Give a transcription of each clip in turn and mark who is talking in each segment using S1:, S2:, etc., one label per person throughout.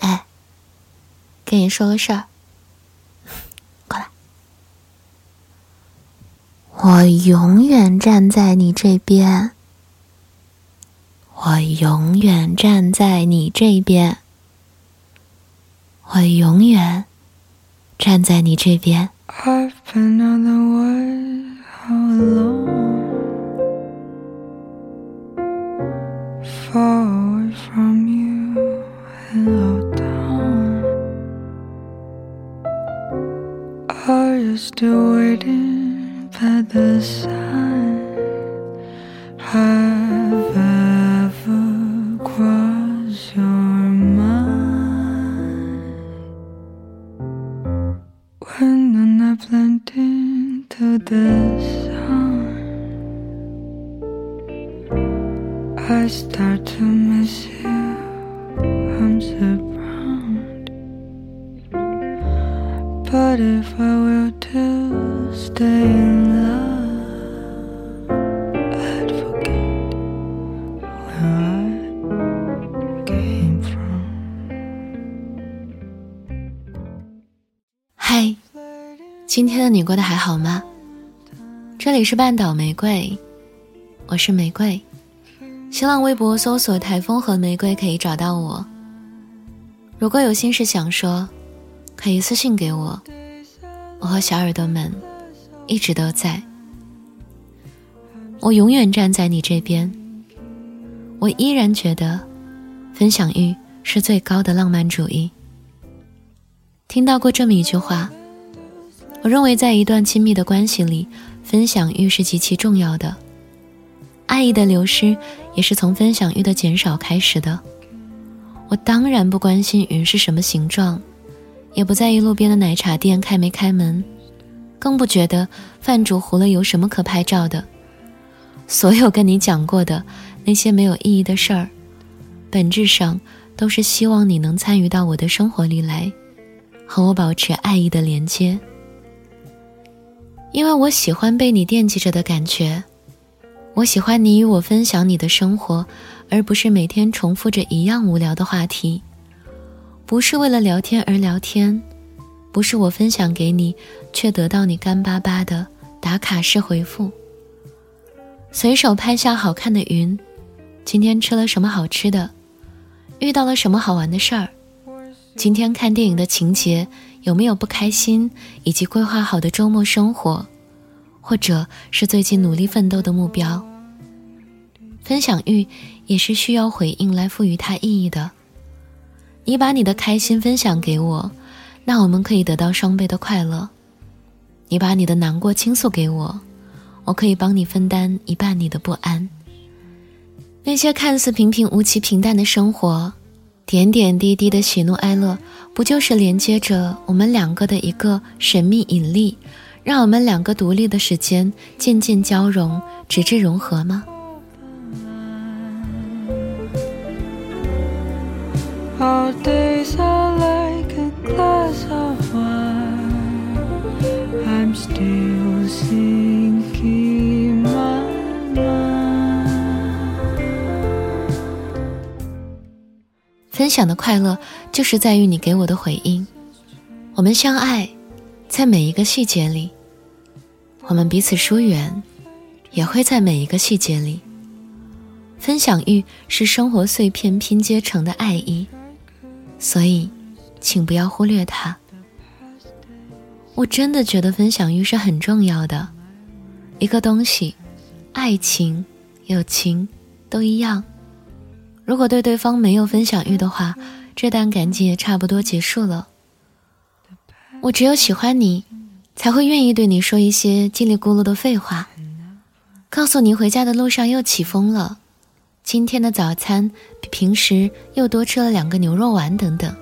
S1: 哎，跟你说个事儿，过来。我永远站在你这边，我永远站在你这边，我永远站在你这边。
S2: When the night blend into the sun? I start to miss you. I'm surrounded, but if I were to stay in love,
S1: 今天的你过得还好吗？这里是半岛玫瑰，我是玫瑰。新浪微博搜索“台风和玫瑰”可以找到我。如果有心事想说，可以私信给我。我和小耳朵们一直都在，我永远站在你这边。我依然觉得，分享欲是最高的浪漫主义。听到过这么一句话，我认为在一段亲密的关系里，分享欲是极其重要的。爱意的流失也是从分享欲的减少开始的。我当然不关心云是什么形状，也不在意路边的奶茶店开没开门，更不觉得饭煮糊了有什么可拍照的。所有跟你讲过的那些没有意义的事儿，本质上都是希望你能参与到我的生活里来，和我保持爱意的连接。因为我喜欢被你惦记着的感觉。我喜欢你与我分享你的生活，而不是每天重复着一样无聊的话题。不是为了聊天而聊天，不是我分享给你，却得到你干巴巴的打卡式回复。随手拍下好看的云，今天吃了什么好吃的，遇到了什么好玩的事儿，今天看电影的情节有没有不开心，以及规划好的周末生活。或者是最近努力奋斗的目标。分享欲也是需要回应来赋予它意义的。你把你的开心分享给我，那我们可以得到双倍的快乐。你把你的难过倾诉给我，我可以帮你分担一半你的不安。那些看似平平无奇、平淡的生活，点点滴滴的喜怒哀乐，不就是连接着我们两个的一个神秘引力？让我们两个独立的时间渐渐交融，直至融合吗？分享的快乐，就是在于你给我的回应。我们相爱，在每一个细节里。我们彼此疏远，也会在每一个细节里。分享欲是生活碎片拼接成的爱意，所以，请不要忽略它。我真的觉得分享欲是很重要的，一个东西，爱情、友情都一样。如果对对方没有分享欲的话，这段感情也差不多结束了。我只有喜欢你。才会愿意对你说一些叽里咕噜的废话，告诉你回家的路上又起风了，今天的早餐比平时又多吃了两个牛肉丸等等。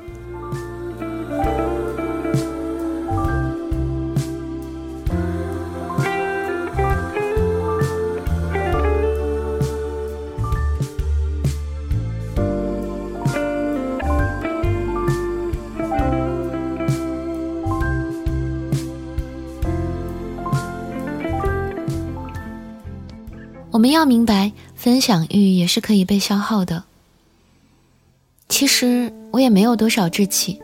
S1: 们要明白，分享欲也是可以被消耗的。其实，我也没有多少志气，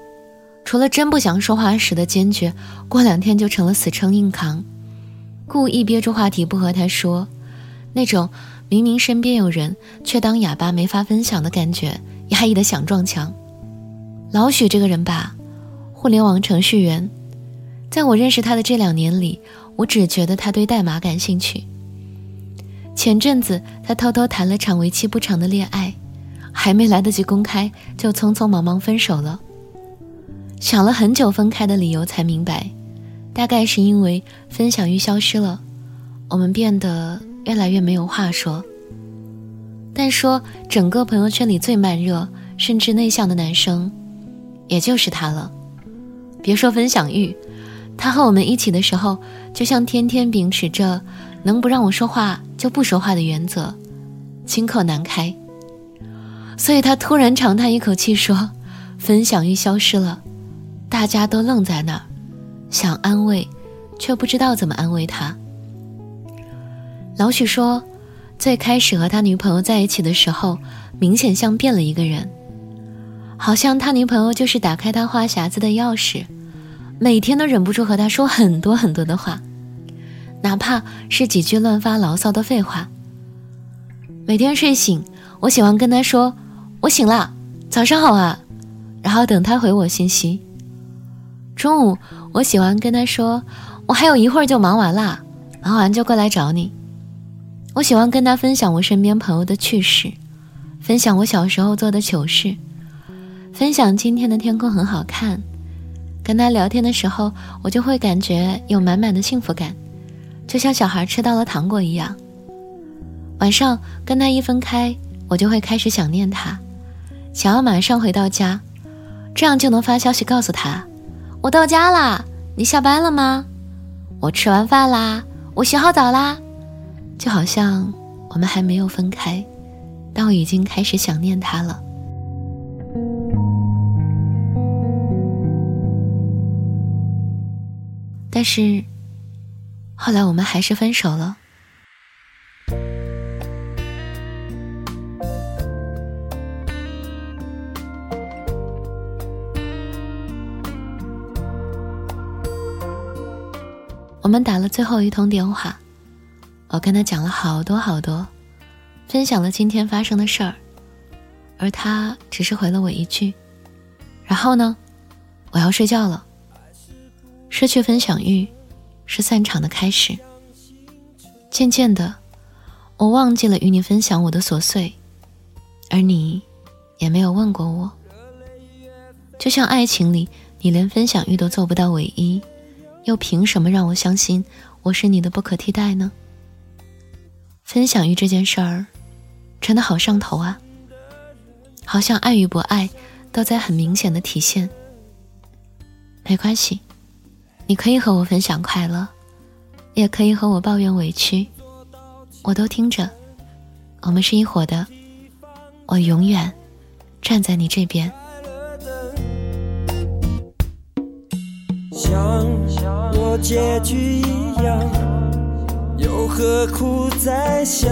S1: 除了真不想说话时的坚决，过两天就成了死撑硬扛，故意憋住话题不和他说，那种明明身边有人却当哑巴没法分享的感觉，压抑的想撞墙。老许这个人吧，互联网程序员，在我认识他的这两年里，我只觉得他对代码感兴趣。前阵子他偷偷谈了场为期不长的恋爱。还没来得及公开，就匆匆忙忙分手了。想了很久分开的理由，才明白，大概是因为分享欲消失了，我们变得越来越没有话说。但说整个朋友圈里最慢热甚至内向的男生，也就是他了。别说分享欲，他和我们一起的时候，就像天天秉持着能不让我说话就不说话的原则，轻口难开。所以他突然长叹一口气说：“分享欲消失了。”大家都愣在那儿，想安慰，却不知道怎么安慰他。老许说：“最开始和他女朋友在一起的时候，明显像变了一个人，好像他女朋友就是打开他话匣子的钥匙，每天都忍不住和他说很多很多的话，哪怕是几句乱发牢骚的废话。每天睡醒，我喜欢跟他说。”我醒了，早上好啊，然后等他回我信息。中午我喜欢跟他说，我还有一会儿就忙完啦，忙完就过来找你。我喜欢跟他分享我身边朋友的趣事，分享我小时候做的糗事，分享今天的天空很好看。跟他聊天的时候，我就会感觉有满满的幸福感，就像小孩吃到了糖果一样。晚上跟他一分开，我就会开始想念他。想要马上回到家，这样就能发消息告诉他：“我到家啦，你下班了吗？我吃完饭啦，我洗好澡啦。”就好像我们还没有分开，但我已经开始想念他了。但是后来我们还是分手了。我们打了最后一通电话，我跟他讲了好多好多，分享了今天发生的事儿，而他只是回了我一句：“然后呢，我要睡觉了。”失去分享欲，是散场的开始。渐渐的，我忘记了与你分享我的琐碎，而你，也没有问过我。就像爱情里，你连分享欲都做不到唯一。又凭什么让我相信我是你的不可替代呢？分享欲这件事儿，真的好上头啊！好像爱与不爱都在很明显的体现。没关系，你可以和我分享快乐，也可以和我抱怨委屈，我都听着。我们是一伙的，我永远站在你这边。
S3: 结局一样，又何苦再想？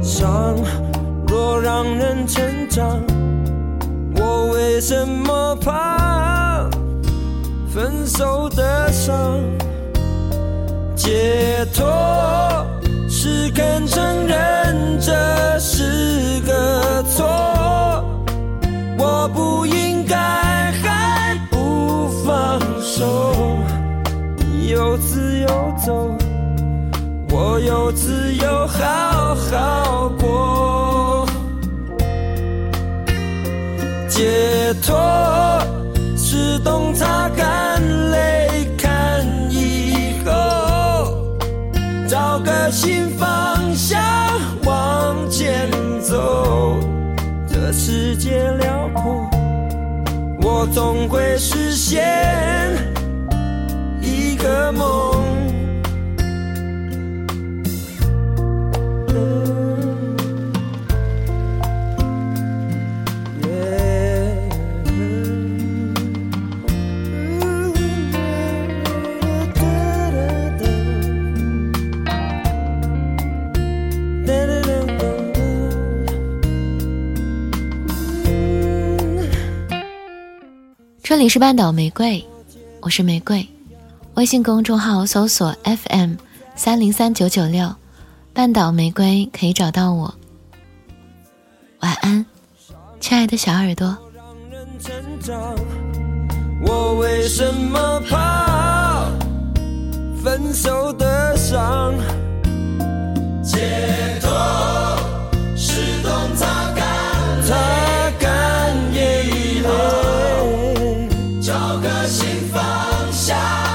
S3: 伤若让人成长，什么怕分手的伤？解脱是肯承认这是个错，我不应该还不放手，你有自由。走，我有自由好解脱是懂擦干泪，看以后，找个新方向往前走。这世界辽阔，我总会实现一个梦。
S1: 里是半岛玫瑰，我是玫瑰。微信公众号搜索 FM 三零三九九六，半岛玫瑰可以找到我。晚安，亲爱的小耳朵。
S3: 我为什么怕分手的伤？解脱方向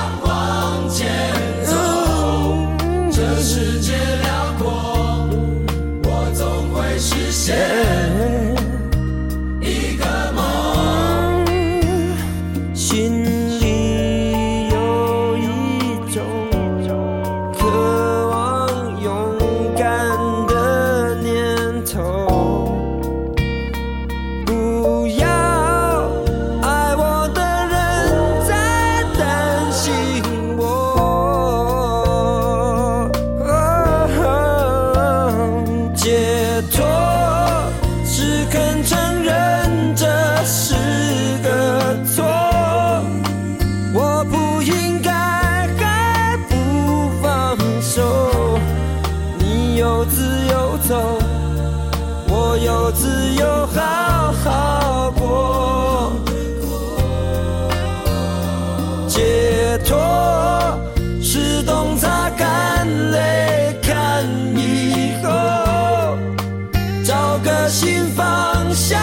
S3: 找个新方向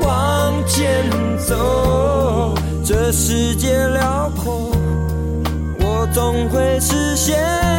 S3: 往前走，这世界辽阔，我总会实现。